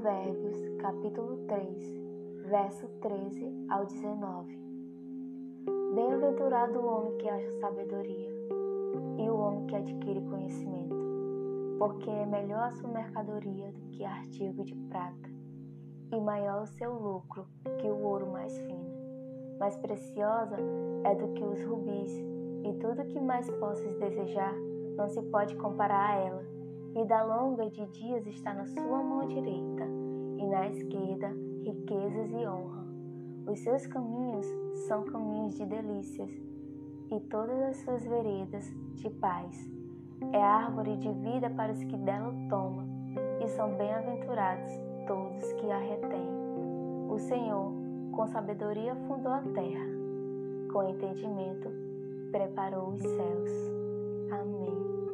Provérbios, capítulo 3, verso 13 ao 19. Bem-aventurado o homem que acha sabedoria e o homem que adquire conhecimento, porque é melhor a sua mercadoria do que artigo de prata, e maior o seu lucro que o ouro mais fino. Mais preciosa é do que os rubis, e tudo que mais possas desejar não se pode comparar a ela. Vida longa de dias está na sua mão direita, e na esquerda riquezas e honra. Os seus caminhos são caminhos de delícias, e todas as suas veredas de paz. É árvore de vida para os que dela tomam, e são bem-aventurados todos que a retêm. O Senhor, com sabedoria, fundou a terra, com entendimento, preparou os céus. Amém.